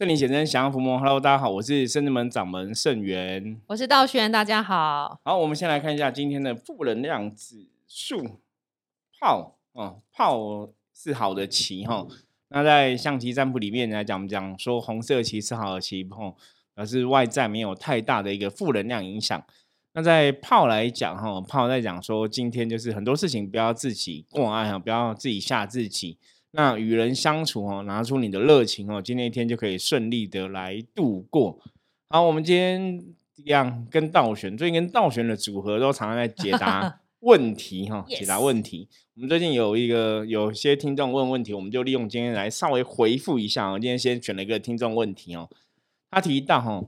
圣灵显真，降妖伏魔。Hello，大家好，我是圣智门掌门圣元，我是道玄，大家好。好，我们先来看一下今天的负能量指数。炮哦，炮是好的棋哈。那在象棋占卜里面来讲，讲说红色棋是好的旗哦，表示外在没有太大的一个负能量影响。那在炮来讲哈，炮在讲说今天就是很多事情不要自己过爱哈，不要自己吓自己。那与人相处哦，拿出你的热情哦，今天一天就可以顺利的来度过。好，我们今天一样跟道玄，最近跟道玄的组合都常常在解答 问题哈，解答问题。我们最近有一个有些听众问问题，我们就利用今天来稍微回复一下。我今天先选了一个听众问题哦，他提到哈，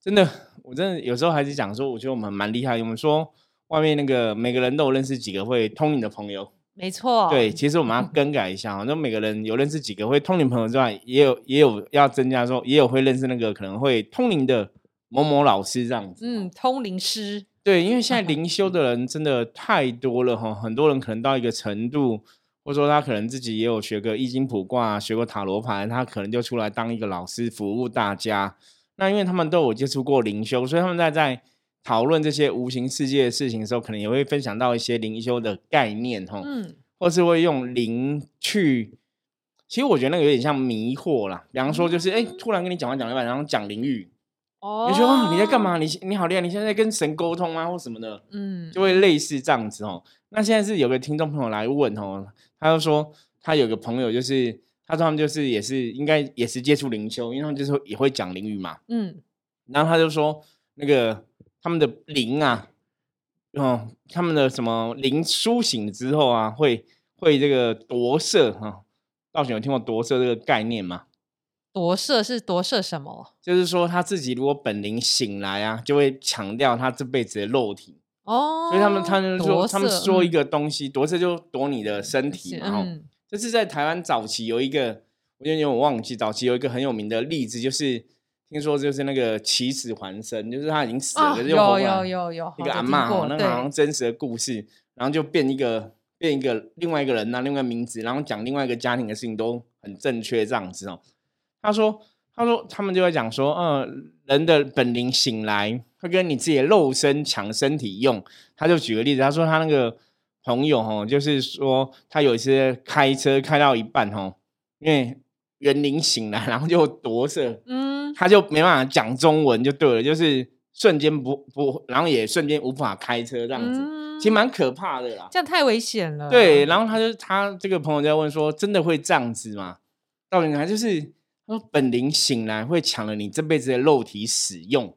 真的，我真的有时候还是讲说，我觉得我们蛮厉害。我们说外面那个每个人都有认识几个会通灵的朋友。没错，对，其实我们要更改一下啊，那每个人有认识几个会通灵朋友之外，也有也有要增加说，也有会认识那个可能会通灵的某某老师这样子。嗯，通灵师。对，因为现在灵修 的人真的太多了哈，很多人可能到一个程度，或者说他可能自己也有学个易经卜卦，学过塔罗牌，他可能就出来当一个老师服务大家。那因为他们都有接触过灵修，所以他们在在。讨论这些无形世界的事情的时候，可能也会分享到一些灵修的概念，哈，嗯，或是会用灵去，其实我觉得那个有点像迷惑啦。比方说，就是哎，突然跟你讲完讲一半，然后讲灵语，哦，你说你在干嘛？你你好厉害，你现在跟神沟通啊，或什么的，嗯，就会类似这样子哦。那现在是有个听众朋友来问哦，他就说他有个朋友，就是他说他们就是也是应该也是接触灵修，因为他们就是也会讲灵语嘛，嗯，然后他就说那个。他们的灵啊，哦，他们的什么灵苏醒之后啊，会会这个夺舍哈。道玄有听过夺舍这个概念吗？夺舍是夺舍什么？就是说他自己如果本灵醒来啊，就会强调他这辈子的肉体哦。所以他们他们说他们说一个东西夺舍就夺你的身体嘛。嗯，这是在台湾早期有一个，我有点忘记，早期有一个很有名的例子，就是。听说就是那个起死还生，就是他已经死了，可是又有有有有一个阿妈，那个好像真实的故事，然后就变一个变一个另外一个人啊另外名字，然后讲另外一个家庭的事情都很正确这样子哦。他说他说他们就在讲说，嗯，人的本灵醒来会跟你自己的肉身抢身体用。他就举个例子，他说他那个朋友哦，就是说他有一次开车开到一半哦，因为元灵醒来，然后就夺舍，嗯。他就没办法讲中文就对了，就是瞬间不不，然后也瞬间无法开车这样子，其实蛮可怕的啦。这样太危险了。对，然后他就他这个朋友在问说：“真的会这样子吗？”到底还就是他说本灵醒来会抢了你这辈子的肉体使用。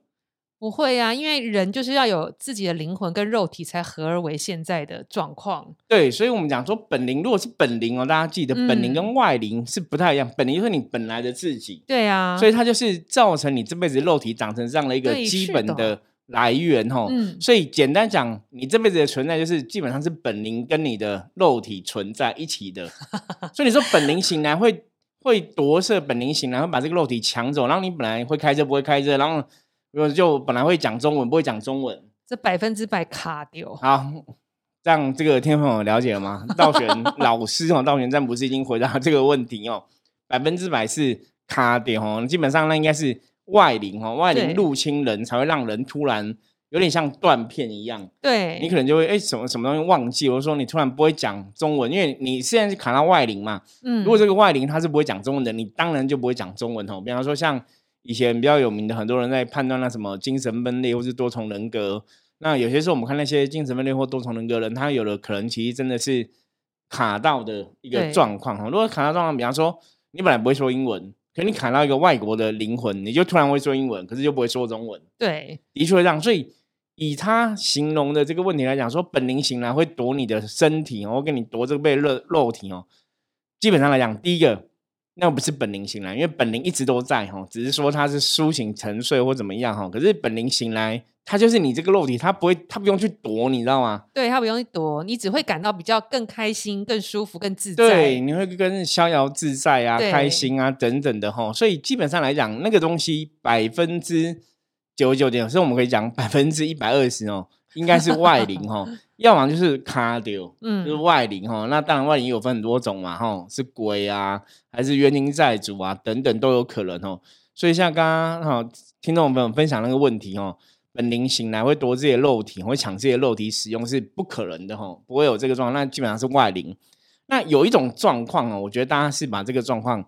不会啊，因为人就是要有自己的灵魂跟肉体才合而为现在的状况。对，所以我们讲说本灵，如果是本灵哦，大家记得本灵跟外灵是不太一样。本灵就是你本来的自己，对啊，所以它就是造成你这辈子肉体长成这样的一个基本的来源哈。嗯，所以简单讲，你这辈子的存在就是基本上是本灵跟你的肉体存在一起的。所以你说本灵醒来会会夺舍，本灵醒来会把这个肉体抢走，然后你本来会开车不会开车，然后。如果就本来会讲中文，不会讲中文，这百分之百卡掉。好，这样这个听众朋友了解了吗？道玄 老师哦，道玄占卜师已经回答这个问题哦，百分之百是卡掉哦。基本上那应该是外灵哦，外灵入侵人才会让人突然有点像断片一样。对，你可能就会哎什么什么东西忘记，或者说你突然不会讲中文，因为你现在是卡到外灵嘛。嗯，如果这个外灵他是不会讲中文的，你当然就不会讲中文哦。比方说像。以前比较有名的很多人在判断那什么精神分裂或是多重人格，那有些时候我们看那些精神分裂或多重人格人，他有的可能其实真的是卡到的一个状况哈。如果卡到状况，比方说你本来不会说英文，可你卡到一个外国的灵魂，你就突然会说英文，可是就不会说中文。对，的确会这样。所以以他形容的这个问题来讲，说本灵醒来会夺你的身体哦，跟你夺这个被肉肉体哦。基本上来讲，第一个。那不是本灵醒来，因为本灵一直都在哈，只是说它是苏醒沉睡或怎么样哈。可是本灵醒来，它就是你这个肉体，它不会，它不用去躲，你知道吗？对，它不用去躲，你只会感到比较更开心、更舒服、更自在。对，你会更逍遥自在啊，开心啊等等的哈。所以基本上来讲，那个东西百分之九十九点，所以我们可以讲百分之一百二十哦，应该是外灵哈，要么就是卡丢，嗯就是嗯，外灵哈。那当然外灵有分很多种嘛哈，是鬼啊，还是冤亲债主啊等等都有可能哦。所以像刚刚哈听众朋友分享那个问题哦，本灵醒来会夺自己的肉体，会抢自己的肉体使用是不可能的哈，不会有这个状况。那基本上是外灵。那有一种状况哦，我觉得大家是把这个状况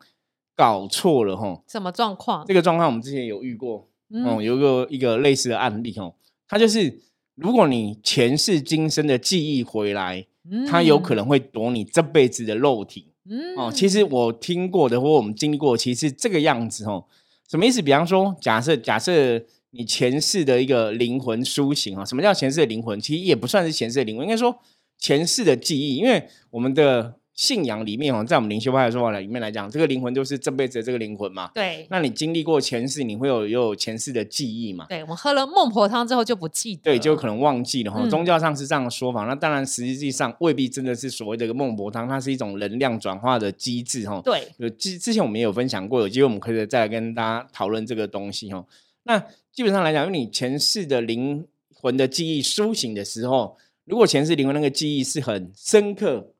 搞错了哈。什么状况这？个状况我们之前有遇过，哦，嗯，有一个一个类似的案例哦，它就是如果你前世今生的记忆回来，它有可能会夺你这辈子的肉体嗯，哦。其实我听过的或我们经历过，其实这个样子哦，什么意思？比方说，假设假设你前世的一个灵魂苏醒啊，什么叫前世的灵魂？其实也不算是前世的灵魂，应该说前世的记忆，因为我们的信仰里面哦，在我们灵修派的说法里面来讲，这个灵魂就是这辈子的这个灵魂嘛。对那你经历过前世，你会有有前世的记忆嘛？对，我们喝了孟婆汤之后就不记得，对，就可能忘记了哈。嗯宗教上是这样的说法，那当然实际上未必真的是所谓的个孟婆汤，它是一种能量转化的机制哈。对，有之之前我们也有分享过，有机会我们可以再来跟大家讨论这个东西哈。那基本上来讲，因为你前世的灵魂的记忆苏醒的时候，如果前世灵魂那个记忆是很深刻、嗯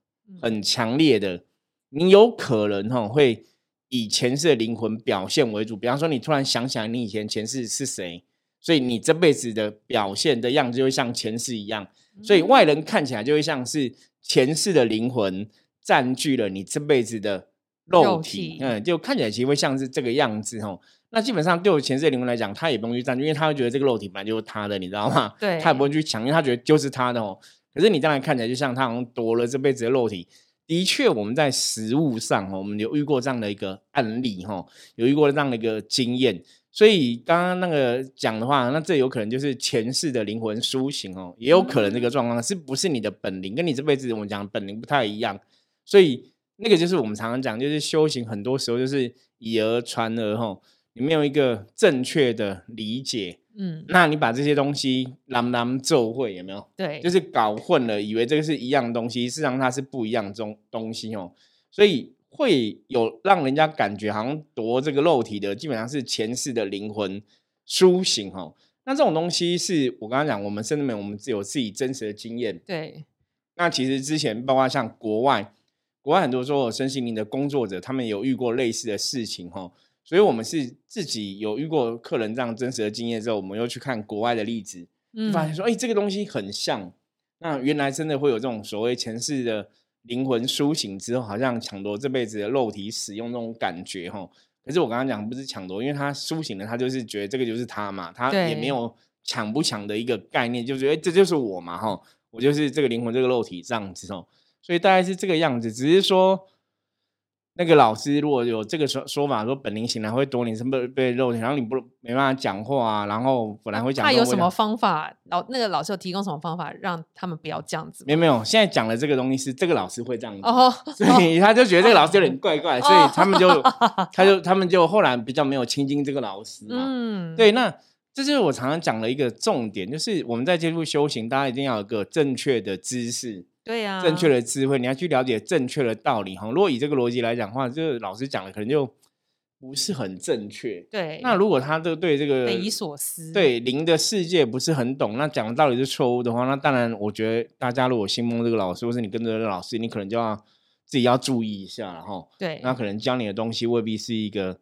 很强烈的，你有可能哈会以前世的灵魂表现为主。比方说，你突然想起来你以前前世是谁，所以你这辈子的表现的样子就会像前世一样。所以外人看起来就会像是前世的灵魂占据了你这辈子的肉体嗯，就看起来其实会像是这个样子哦。那基本上对我前世的灵魂来讲，他也不用去占据，因为他会觉得这个肉体本来就是他的，你知道吗？对他也不会去抢，因为他觉得就是他的哦。可是你当然看起来就像他好像夺了这辈子的肉体。的确，我们在实物上，我们有遇过这样的一个案例哈，有遇过这样的一个经验。所以刚刚那个讲的话，那这有可能就是前世的灵魂苏醒哦，也有可能这个状况是不是你的本灵，跟你这辈子我们讲的本灵不太一样。所以那个就是我们常常讲，就是修行很多时候就是以讹传讹哈，你没有一个正确的理解，嗯，那你把这些东西啷啷奏会有没有？对，就是搞混了，以为这个是一样东西，事实上它是不一样东东西哦，所以会有让人家感觉好像夺这个肉体的，基本上是前世的灵魂苏醒哦。那这种东西是我刚刚讲，我们甚至没有我们自有自己真实的经验。对，那其实之前包括像国外，国外很多说有身心灵的工作者，他们有遇过类似的事情哈。所以我们是自己有遇过客人这样真实的经验之后，我们又去看国外的例子，发现说，哎、这个东西很像。那原来真的会有这种所谓前世的灵魂苏醒之后，好像抢夺这辈子的肉体使用那种感觉哈。可是我刚刚讲不是抢夺，因为他苏醒了，他就是觉得这个就是他嘛，他也没有抢不抢的一个概念，就觉得、诶这就是我嘛哈，我就是这个灵魂这个肉体这样子哦。所以大概是这个样子，只是说。那个老师如果有这个说说法，说本灵醒来会夺你什么被肉体，然后你不没办法讲话啊，然后本来会讲他有什么方法？老那个老师有提供什么方法让他们不要这样子吗？没有没有，现在讲的这个东西是这个老师会这样子，哦，所以他就觉得这个老师有点怪怪，所以哦他们就 他就他们就后来比较没有亲近这个老师嘛。嗯，对，那这就是我常常讲的一个重点，就是我们在接触修行，大家一定要有个正确的知识、对呀，正确的智慧，你要去了解正确的道理哈。如果以这个逻辑来讲的话，这个老师讲的可能就不是很正确。对，那如果他这个对这个匪夷所思，对灵的世界不是很懂，那讲的道理是错误的话，那当然，我觉得大家如果信奉这个老师，或是你跟着这个老师，你可能就要自己要注意一下了哈。对，那可能教你的东西未必是一个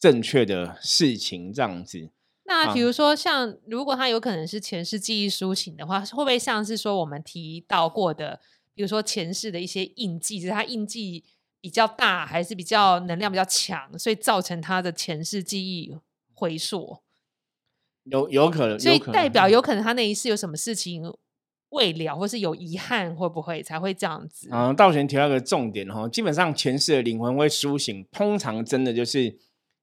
正确的事情，这样子。啊那比如说，像如果他有可能是前世记忆苏醒的话，会不会像是说我们提到过的，比如说前世的一些印记，就是他印记比较大，还是比较能量比较强，所以造成他的前世记忆回溯，有有可能，所以代表有可能他那一世有什么事情未了，或是有遗憾，会不会才会这样子？嗯，道玄提到一个重点哈，基本上前世的灵魂会苏醒，通常真的就是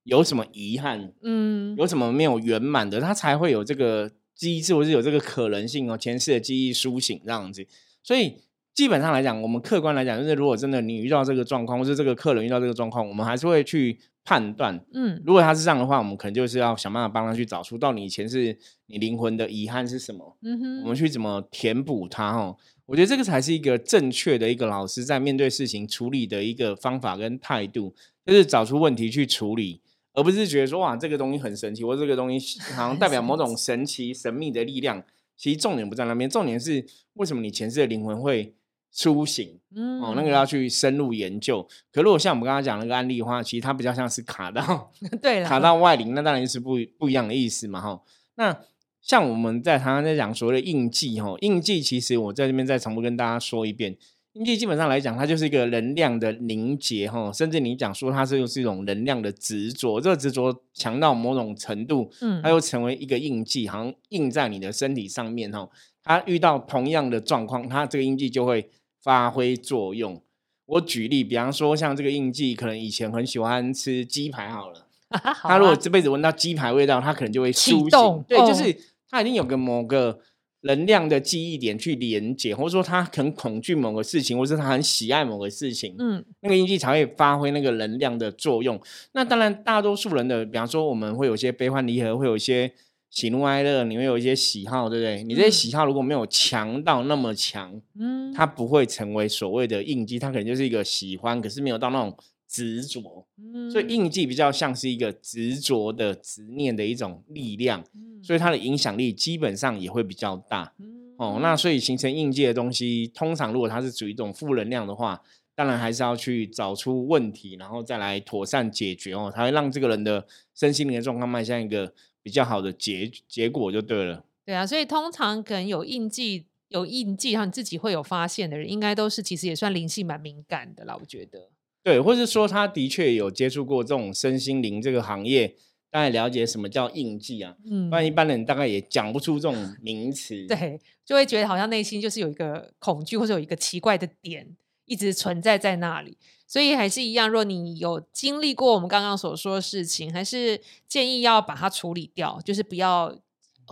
有什么遗憾，嗯，有什么没有圆满的，他才会有这个机制，或是有这个可能性哦，前世的记忆苏醒这样子。所以基本上来讲，我们客观来讲，就是如果真的你遇到这个状况，或是这个客人遇到这个状况，我们还是会去判断。嗯，如果他是这样的话，我们可能就是要想办法帮他去找出到底以前是你灵魂的遗憾是什么，嗯哼，我们去怎么填补它哦。我觉得这个才是一个正确的一个老师在面对事情处理的一个方法跟态度，就是找出问题去处理，而不是觉得说哇这个东西很神奇，或者这个东西好像代表某种 神奇神秘的力量。其实重点不在那边，重点是为什么你前世的灵魂会苏醒嗯哦，那个要去深入研究。可如果像我们刚刚讲那个案例的话，其实它比较像是卡到 对了，卡到外灵，那当然是不不一样的意思嘛哈。那像我们在常常在讲所谓的印记哈，印记其实我在这边再重复跟大家说一遍。印记基本上来讲，它就是一个能量的凝结哈，甚至你讲说它是又是一种能量的执着，这个执着强到某种程度，嗯它又成为一个印记，好像印在你的身体上面哈。它遇到同样的状况，它这个印记就会发挥作用。我举例，比方说像这个印记，可能以前很喜欢吃鸡排好了，好他如果啊这辈子闻到鸡排味道，他可能就会启苏醒。对，哦就是他一定有个某个能量的记忆点去连接，或者说他很恐惧某个事情，或者是他很喜爱某个事情，嗯那个印记才会发挥那个能量的作用。那当然，大多数人的，比方说我们会有一些悲欢离合，会有一些喜怒哀乐，你会有一些喜好，对不对？你这些嗯喜好如果没有强到那么强，嗯，它不会成为所谓的印记，它可能就是一个喜欢，可是没有到那种执着。所以嗯印记比较像是一个执着的执念的一种力量，嗯所以它的影响力基本上也会比较大哦。嗯那所以形成印记的东西，通常如果它是属于一种负能量的话，当然还是要去找出问题，然后再来妥善解决哦，才会让这个人的身心灵的状况迈向一个比较好的结结果就对了。对啊，所以通常可能有印记。有印记，然后你自己会有发现的人，应该都是其实也算灵性蛮敏感的啦。我觉得，对，或是说他的确有接触过这种身心灵这个行业，大概了解什么叫印记啊，嗯不然一般人大概也讲不出这种名词。对，就会觉得好像内心就是有一个恐惧，或者有一个奇怪的点一直存在在那里。所以还是一样，若你有经历过我们刚刚所说的事情，还是建议要把它处理掉，就是不要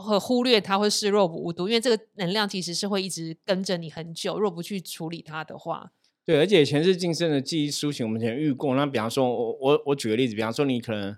和忽略它，会视若无睹，因为这个能量其实是会一直跟着你很久。若不去处理它的话，对，而且前世今生的记忆苏醒，我们前遇过。那比方说，我我我举个例子，比方说你可能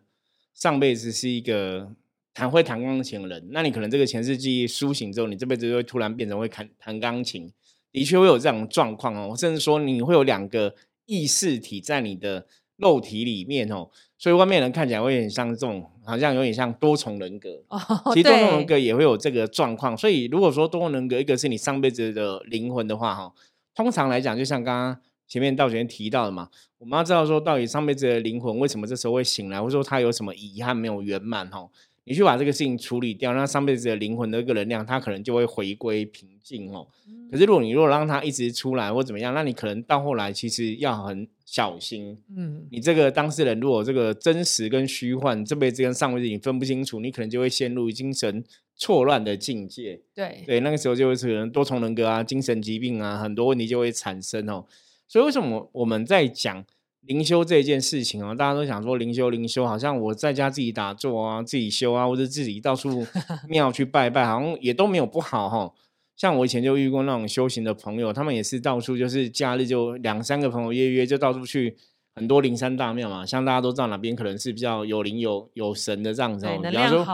上辈子是一个弹会弹钢琴的人，那你可能这个前世记忆苏醒之后，你这辈子就会突然变成会弹弹钢琴，的确会有这种状况哦。甚至说你会有两个意识体在你的肉体里面哦，所以外面人看起来会很像这种，好像有点像多重人格。哦，其实多重人格也会有这个状况，所以如果说多重人格一个是你上辈子的灵魂的话，哈，通常来讲，就像刚刚前面道玄提到的嘛，我们要知道说到底上辈子的灵魂为什么这时候会醒来，或者说他有什么遗憾没有圆满，哈，你去把这个事情处理掉，那上辈子的灵魂的一个能量，它可能就会回归平静哦。可是如果你如果让它一直出来或怎么样，那你可能到后来其实要很小心，嗯，你这个当事人如果这个真实跟虚幻，这辈子跟上辈子你分不清楚，你可能就会陷入精神错乱的境界。对，对，那个时候就会可能多重人格啊、精神疾病啊，很多问题就会产生哦。所以为什么我们在讲灵修这件事情哦，大家都想说灵修灵修，好像我在家自己打坐啊、自己修啊，或者自己到处 庙去拜拜，好像也都没有不好哈、像我以前就遇过那种修行的朋友，他们也是到处就是假日就两三个朋友约约就到处去很多灵山大庙嘛，像大家都知道哪边可能是比较有灵有有神的这样子对，哦。比方说，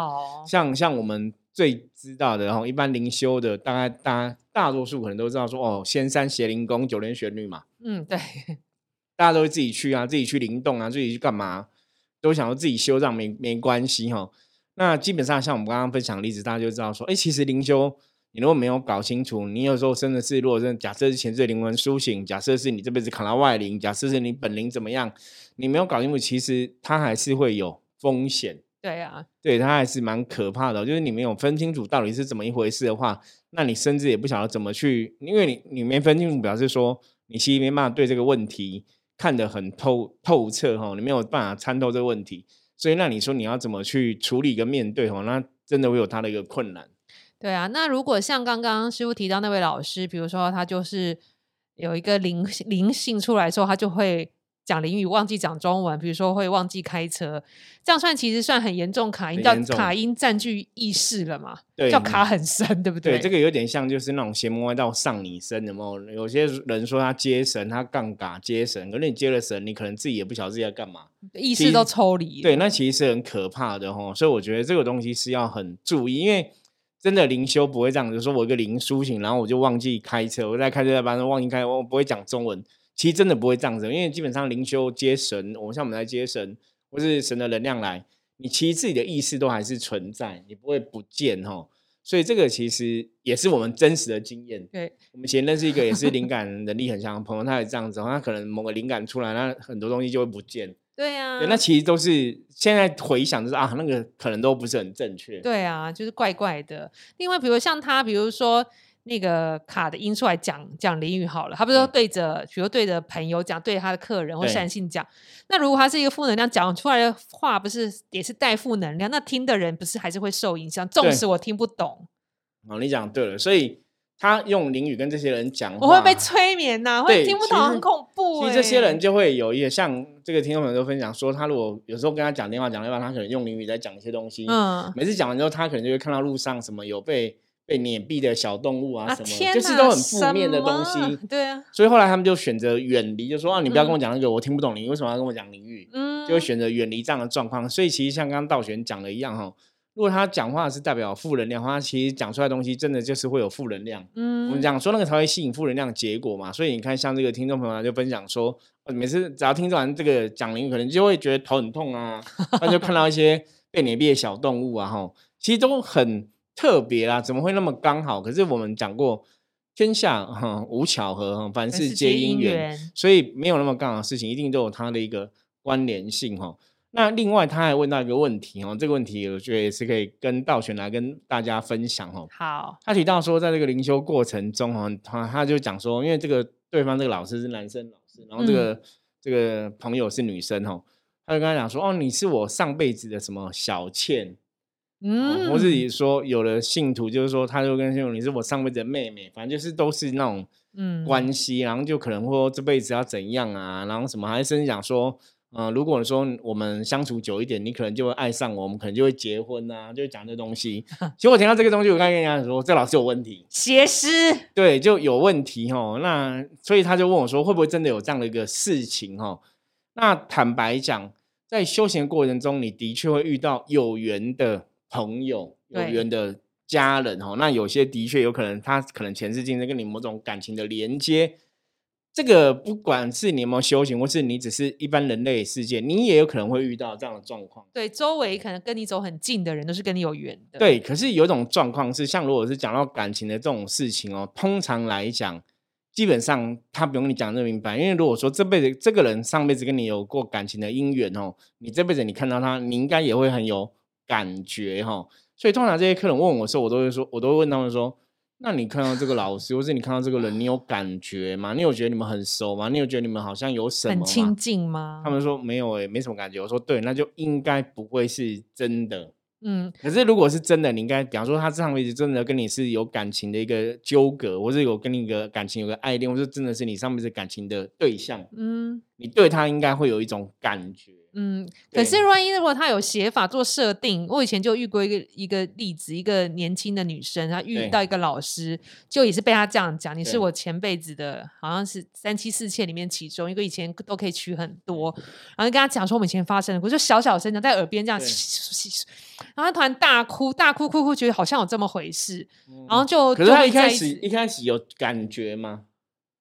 像像我们最知道的，然后一般灵修的，大概大大多数可能都知道说，哦，仙山邪灵宫九莲玄女嘛，嗯，对，大家都会自己去啊，自己去灵动啊，自己去干嘛，都想要自己修这样没没关系哈。那基本上像我们刚刚分享的例子，大家就知道说，哎，其实灵修你如果没有搞清楚，你有时候真的是，如果真的假设是前世的灵魂苏醒，假设是你这辈子卡到外灵，假设是你本灵怎么样，你没有搞清楚，其实它还是会有风险。对啊，对，它还是蛮可怕的哦。就是你没有分清楚到底是怎么一回事的话，那你甚至也不晓得怎么去，因为你你没分清楚，表示说你其实没办法对这个问题看得很透透彻哈，你没有办法参透这个问题，所以那你说你要怎么去处理跟面对哈，那真的会有他的一个困难。对啊，那如果像刚刚师傅提到那位老师，比如说他就是有一个灵灵性出来之后，他就会讲灵语，忘记讲中文，比如说会忘记开车，这样算其实算很严重卡音，叫卡音占据意识了嘛？对叫卡很深，对不对，对？这个有点像就是那种邪魔歪道上你身，有没有？有些人说他接神，他杠杆接神，可是你接了神，你可能自己也不晓得自己在干嘛。意识都抽离了。对，那其实是很可怕的哈，所以我觉得这个东西是要很注意，因为真的灵修不会这样子，说我一个灵苏醒，然后我就忘记开车，我在开车在班上忘记开，我不会讲中文，其实真的不会这样子，因为基本上灵修接神，我们像我们来接神，或是神的能量来，你其实自己的意识都还是存在，你不会不见哈。所以这个其实也是我们真实的经验。对，我们以前认识一个也是灵感能力很强的朋友，他也这样子，他可能某个灵感出来，那很多东西就会不见。对啊、对，那其实都是现在回想，就是啊，那个可能都不是很正确。对啊，就是怪怪的。另外，比如像他，比如说那个卡的音出来讲讲淋雨好了，他不是对着，比如对着朋友讲，对他的客人或善信讲。那如果他是一个负能量讲出来的话，不是也是带负能量？那听的人不是还是会受影响？纵对使我听不懂，哦，你讲对了，所以他用淋雨跟这些人讲，我会被催眠呐、会对听不懂，很恐怖、欸。其实这些人就会有一个像这个听众朋友都分享说，他如果有时候跟他讲电话讲到一半，他可能用淋雨在讲一些东西，嗯，每次讲完之后，他可能就会看到路上什么有被被碾毙的小动物啊啊什么，就是都很负面的东西。对啊，所以后来他们就选择远离，就说啊，你不要跟嗯我讲那个，我听不懂你为什么要跟我讲淋雨，嗯，就会选择远离这样的状况。所以其实像刚刚道玄讲的一样哈，如果他讲话是代表负能量的话，他其实讲出来的东西真的就是会有负能量。嗯，我们讲说那个才会吸引负能量的结果嘛，所以你看，像这个听众朋友就分享说，呃每次只要听完这个讲淋雨，可能就会觉得头很痛啊，那就看到一些被碾毙的小动物啊，哈，其实都很特别啦，怎么会那么刚好？可是我们讲过，天下哈无巧合，哈凡事皆因缘，所以没有那么刚好的事情，一定都有它的一个关联性哈。那另外他还问到一个问题哦，这个问题我觉得也是可以跟道玄来跟大家分享哦。好，他提到说，在这个灵修过程中哦，他他就讲说，因为这个对方这个老师是男生老师，然后这个、这个朋友是女生哦，他就跟他讲说，哦，你是我上辈子的什么小倩，嗯，哦或是说有的信徒就是说，他就跟信徒你是我上辈子的妹妹，反正就是都是那种嗯关系，然后就可能会说这辈子要怎样啊，然后什么，还甚至讲说。呃，如果说我们相处久一点，你可能就会爱上我，我们可能就会结婚啊，就会讲这东西。其实我听到这个东西，我刚才跟人家说，这老师有问题。邪师，对，就有问题哦。那所以他就问我说，会不会真的有这样的一个事情哦？那坦白讲，在修行过程中，你的确会遇到有缘的朋友、有对缘的家人哦。那有些的确有可能，他可能前世今生跟你某种感情的连接。这个不管是你有没有修行，或是你只是一般人类世界，你也有可能会遇到这样的状况。对，周围可能跟你走很近的人都是跟你有缘的。，对，可是有一种状况是，像如果是讲到感情的这种事情哦，通常来讲，基本上他不用你讲那么明白，因为如果说这辈子这个人上辈子跟你有过感情的姻缘哦，你这辈子你看到他，你应该也会很有感觉哈、哦。所以通常这些客人问我的时候，我都会说，我都会问他们说，那你看到这个老师，或是你看到这个人，你有感觉吗？你有觉得你们很熟吗？你有觉得你们好像有什么？很亲近吗？他们说没有诶、没什么感觉。我说对，那就应该不会是真的。嗯，可是如果是真的，你应该，比方说他上辈子真的跟你是有感情的一个纠葛，或是有跟你一个感情有个爱恋，或是真的是你上辈子感情的对象，嗯你对他应该会有一种感觉。嗯，可是万一如果他有写法做设定，我以前就遇过一个一个例子，一个年轻的女生，她遇到一个老师，就也是被他这样讲，你是我前辈子的，好像是三妻四妾里面其中一个，以前都可以娶很多，然后就跟他讲说我们以前发生的我，就小小声讲在耳边这样然后他突然大哭大哭哭哭，觉得好像有这么回事，然后嗯就可是他一开始一开始有感觉吗？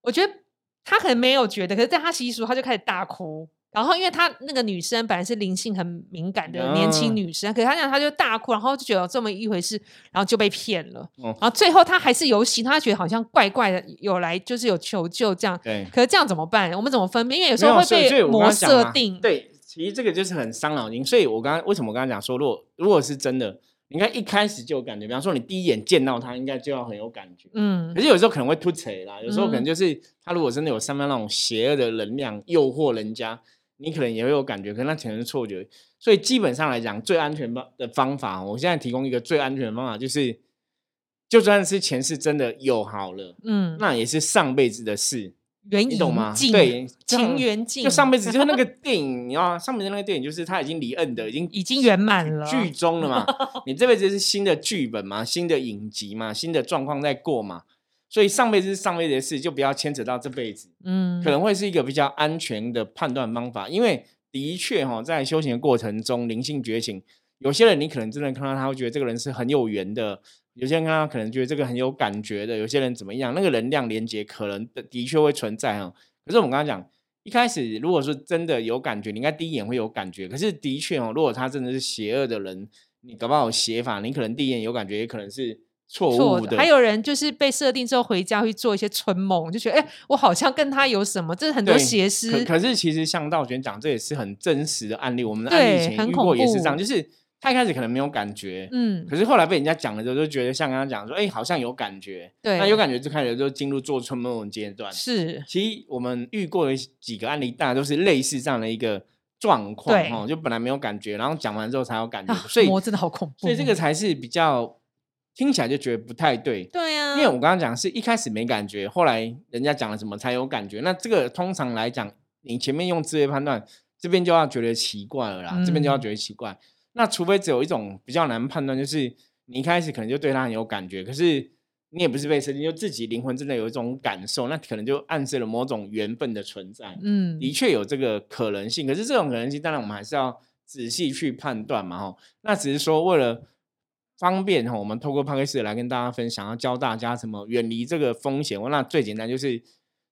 我觉得他可能没有觉得，可是在他习俗，他就开始大哭。然后，因为他那个女生本来是灵性很敏感的年轻啊女生，可是他讲他就大哭，然后就觉得有这么一回事，然后就被骗了。哦然后最后他还是游行，他觉得好像怪怪的，有来就是有求救这样。对，可是这样怎么办？我们怎么分辨？因为有时候会被所以所以我刚模刚讲嘛设定。对，其实这个就是很伤脑筋。所以我刚刚为什么我刚刚讲说，如果如果是真的，你应该一开始就有感觉。比方说，你第一眼见到他，应该就要很有感觉。嗯可是有时候可能会突锤啦，有时候可能嗯就是他如果真的有上面那种邪恶的能量诱惑人家，你可能也会有感觉，可是那可能是错觉。所以基本上来讲，最安全方的方法，我现在提供一个最安全的方法，就是就算是前世真的有好了，嗯，那也是上辈子的事，缘你懂吗尽对情缘尽，就上辈子就是那个 电影，你知道吗？上面的那个电影就是他已经离恩的，已经已经圆满了。剧终了嘛。你这辈子是新的剧本嘛，新的影集嘛，新的状况在过嘛。所以上辈子是上辈子的事，就不要牵扯到这辈子，嗯，可能会是一个比较安全的判断方法。因为的确哈、在修行的过程中，灵性觉醒，有些人你可能真的看到他会觉得这个人是很有缘的，有些人看到可能觉得这个很有感觉的，有些人怎么样，那个能量连接可能的的确会存在哈。可是我们刚刚讲，一开始如果说真的有感觉，你应该第一眼会有感觉。可是的确哦，如果他真的是邪恶的人，你搞不好有邪法，你可能第一眼有感觉，也可能是错错误的，还有人就是被设定之后回家会做一些春梦，就觉得哎、我好像跟他有什么，这是很多邪师可可是其实像道玄讲，这也是很真实的案例。我们的案例以前遇对很恐过也是这样，就是他一开始可能没有感觉，嗯，可是后来被人家讲了之后，就觉得像刚刚讲说，哎、好像有感觉。对那有感觉就开始就进入做春梦的阶段。是其实我们遇过的几个案例，大家都是类似这样的一个状况哦，就本来没有感觉，然后讲完之后才有感觉，啊，所以魔真的好恐怖，所以这个才是比较听起来就觉得不太对。对啊，因为我刚刚讲是一开始没感觉，后来人家讲了什么才有感觉。那这个通常来讲，你前面用智慧判断，这边就要觉得奇怪了啦，这边就要嗯觉得奇怪。那除非只有一种比较难判断，就是你一开始可能就对他很有感觉，可是你也不是被设定，就自己灵魂真的有一种感受，那可能就暗示了某种缘分的存在。嗯，的确有这个可能性，可是这种可能性，当然我们还是要仔细去判断嘛，吼。那只是说为了方便哈，我们透过 p o d c a 来跟大家分享，要教大家怎么远离这个风险。那最简单就是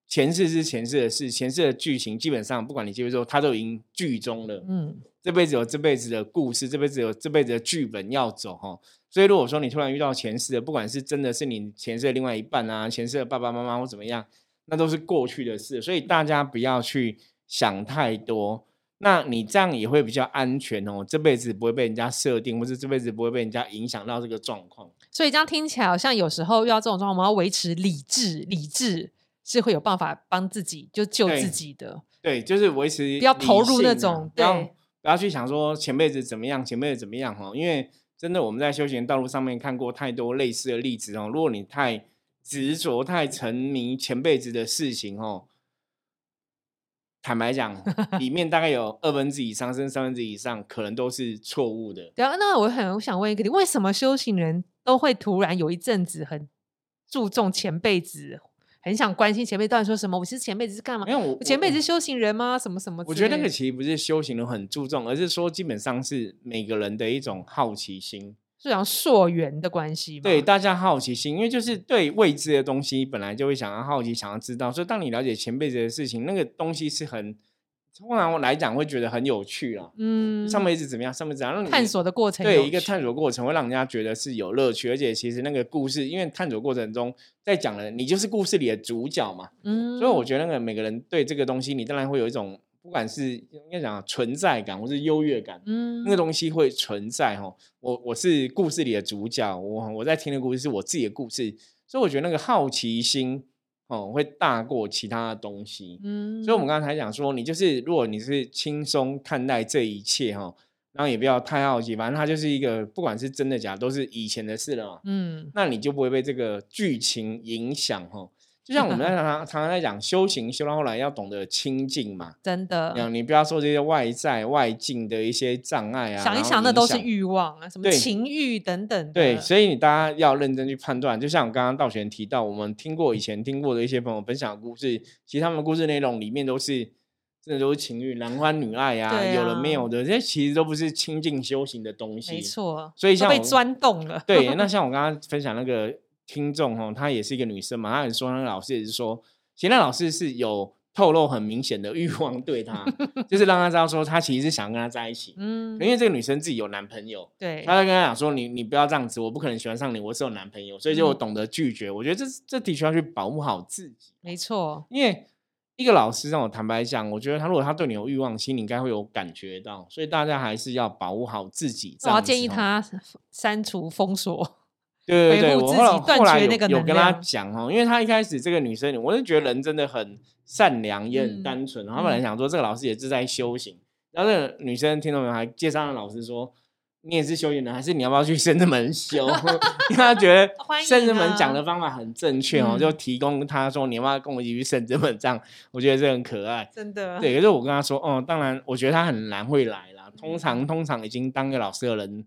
前世是前世的事，前世的剧情基本上不管你接不接受，它都已经剧终了。嗯，这辈子有这辈子的故事，这辈子有这辈子的剧本要走哈。所以如果说你突然遇到前世的，不管是真的是你前世的另外一半啊，前世的爸爸妈妈或怎么样，那都是过去的事。所以大家不要去想太多，那你这样也会比较安全哦。这辈子不会被人家设定，或是这辈子不会被人家影响到这个状况。所以这样听起来好像有时候遇到这种状况，我们要维持理智，理智是会有办法帮自己就救自己的，对，就是维持不要投入那种对不要去想说前辈子怎么样，前辈子怎么样哈，因为真的我们在修行道路上面看过太多类似的例子哦。如果你太执着、太沉迷前辈子的事情哦，坦白讲，里面大概有二分之以上，甚至三分之以上，可能都是错误的。对啊，那我很我想问一个，你为什么修行人都会突然有一阵子很注重前辈子，很想关心前辈到底说什么？我是前辈子是干嘛因？为我我前辈子是修行人吗？什么什么？我觉得那个其实不是修行人很注重，而是说基本上是每个人的一种好奇心。是讲溯源的关系吗？对大家好奇心，因为就是对未知的东西本来就会想要好奇，想要知道，所以当你了解前辈子的事情，那个东西是很，通常来讲会觉得很有趣啊。嗯，上面一直怎么样？上辈子怎样？让你探索的过程对一个探索过程会让人家觉得是有乐趣，而且其实那个故事，因为探索过程中在讲了你就是故事里的主角嘛，嗯，所以我觉得那个每个人对这个东西，你当然会有一种不管是应该讲存在感或是优越感，嗯那个东西会存在哈。我我是故事里的主角，我我在听的故事是我自己的故事，所以我觉得那个好奇心哦会大过其他的东西。嗯，所以我们刚才讲说，你就是如果你是轻松看待这一切哈，然后也不要太好奇，反正它就是一个不管是真的假的，都是以前的事了嘛。嗯那你就不会被这个剧情影响哈。就像我们在 常常常常在讲修行，修到后来要懂得清净嘛。真的嗯，你不要说这些外在外境的一些障碍啊，想一想，那都是欲望啊，什么情欲等等的。对，所以你大家要认真去判断。就像我刚刚道玄提到，我们听过以前听过的一些朋友分享的故事，其实他们的故事内容里面都是真的都是情欲、男欢女爱啊，对有了没啊有的，这些其实都不是清净修行的东西。没，错，所以像我被钻洞了。对，那 像我刚刚分享那个听众哦，她也是一个女生嘛，她很说那个老师也是说，其实那老师是有透露很明显的欲望对她，就是让她知道说她其实是想跟她在一起，嗯因，为这个女生自己有男朋友。对，她在跟他讲说：“你你不要这样子，我不可能喜欢上你，我是有男朋友，所以就嗯懂得拒绝。我觉得这这的确要去保护好自己，没错，因为一个老师让我坦白讲，我觉得他如果他对你有欲望，心里应该会有感觉到，所以大家还是要保护好自己。我要建议他删除封锁。对对对，我后来后来有跟他讲哦，因为他一开始这个女生，我就觉得人真的很善良，也很嗯单纯。然后本来嗯想说这个老师也是在修行，然后这个女生听到没有，还介绍了老师说。你也是修行人，还是你要不要去深圳门修？因为他觉得欢迎圣之门啊讲的方法很正确哦，嗯就提供他说你要不要跟我一起去深圳门？这样我觉得这很可爱。真的，对，可是我跟他说，哦，当然，我觉得他很难会来啦。嗯通常通常已经当个老师的人，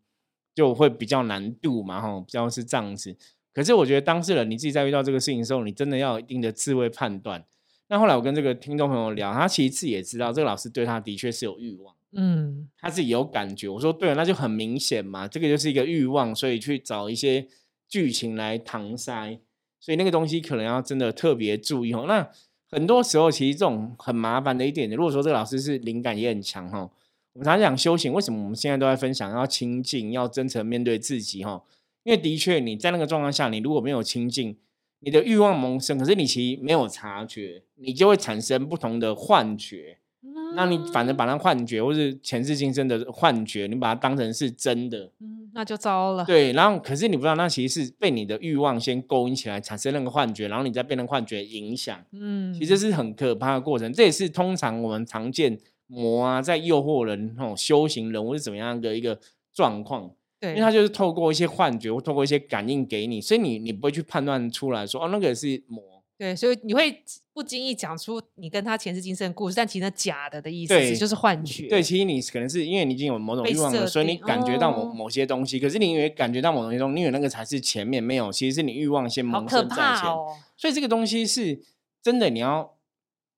就会比较难度嘛，哈，比较是这样子。可是我觉得当事人你自己在遇到这个事情的时候，你真的要有一定的智慧判断。那后来我跟这个听众朋友聊，他其实自己也知道这个老师对他的确是有欲望，嗯，他自己有感觉。我说对了，那就很明显嘛，这个就是一个欲望，所以去找一些剧情来搪塞，所以那个东西可能要真的特别注意哦。那很多时候其实这种很麻烦的一点，如果说这个老师是灵感也很强哈，我们常常讲修行，为什么我们现在都在分享要清净，要真诚面对自己哈？因为的确你在那个状况下，你如果没有清净，你的欲望萌生，可是你其实没有察觉，你就会产生不同的幻觉。那你反正把那幻觉或是前世今生的幻觉，你把它当成是真的，嗯，那就糟了。对。然后可是你不知道，那其实是被你的欲望先勾引起来，产生那个幻觉，然后你再被那幻觉影响。嗯，其实是很可怕的过程。这也是通常我们常见魔啊，在诱惑人那种修行人或是怎么样的一个状况。对，因为他就是透过一些幻觉或透过一些感应给你，所以你你不会去判断出来说哦，那个是魔。对，所以你会不经意讲出你跟他前世今生的故事，但其实假的的意思，就是幻觉。对，其实你可能是因为你已经有某种欲望了，所以你感觉到某某些东西。可是你以为感觉到某些东西，你以为那个才是前面没有，其实是你欲望先萌生在前。所以这个东西是真的，你要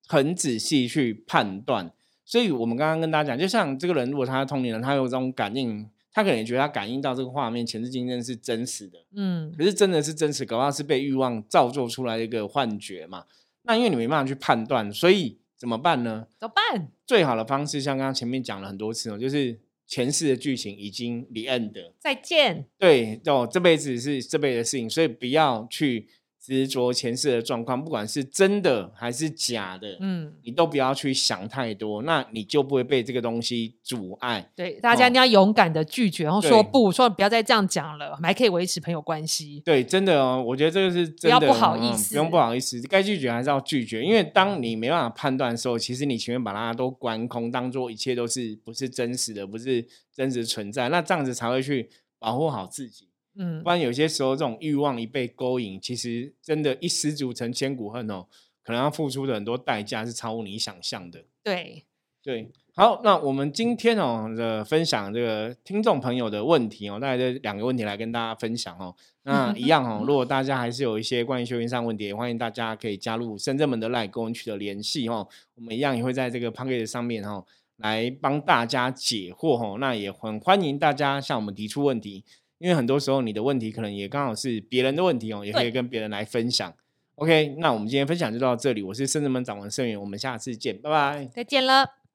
很仔细去判断。所以我们刚刚跟大家讲，就像这个人，如果他是通灵人，他有这种感应。他可能觉得他感应到这个画面前世今生是真实的，嗯，可是真的是真实，搞不好是被欲望造作出来的一个幻觉嘛？那因为你没办法去判断，所以怎么办呢？怎么办？最好的方式，像刚刚前面讲了很多次哦，就是前世的剧情已经 the end，再见。对，哦，这辈子是这辈子的事情，所以不要去。执着前世的状况，不管是真的还是假的，嗯，你都不要去想太多，那你就不会被这个东西阻碍。对，大家一定要勇敢的拒绝，然后说不，说不要再这样讲了，还可以维持朋友关系。对，真的哦，我觉得这个是不要不好意思，不用不好意思，该拒绝还是要拒绝，因为当你没办法判断的时候，其实你前面把它都关空，当做一切都是不是真实的，不是真实存在，那这样子才会去保护好自己。嗯，不然有些时候这种欲望一被勾引，其实真的，一失足成千古恨哦，可能要付出的很多代价是超乎你想象的。对，对，好，那我们今天哦的分享这个听众朋友的问题哦，大概这两个问题来跟大家分享哦。那 一样哦，如果大家还是有一些关于修行上问题，欢迎大家可以加入深圳门的赖跟我们取得联系哦。我们一样也会在这个 p a c k a g e 上面哦来帮大家解惑哦。那也很欢迎大家向我们提出问题。因为很多时候你的问题可能也刚好是别人的问题哦，也可以跟别人来分享。OK，那我们今天分享就到这里，我是圣人门掌门盛元，我们下次见，拜拜，再见了。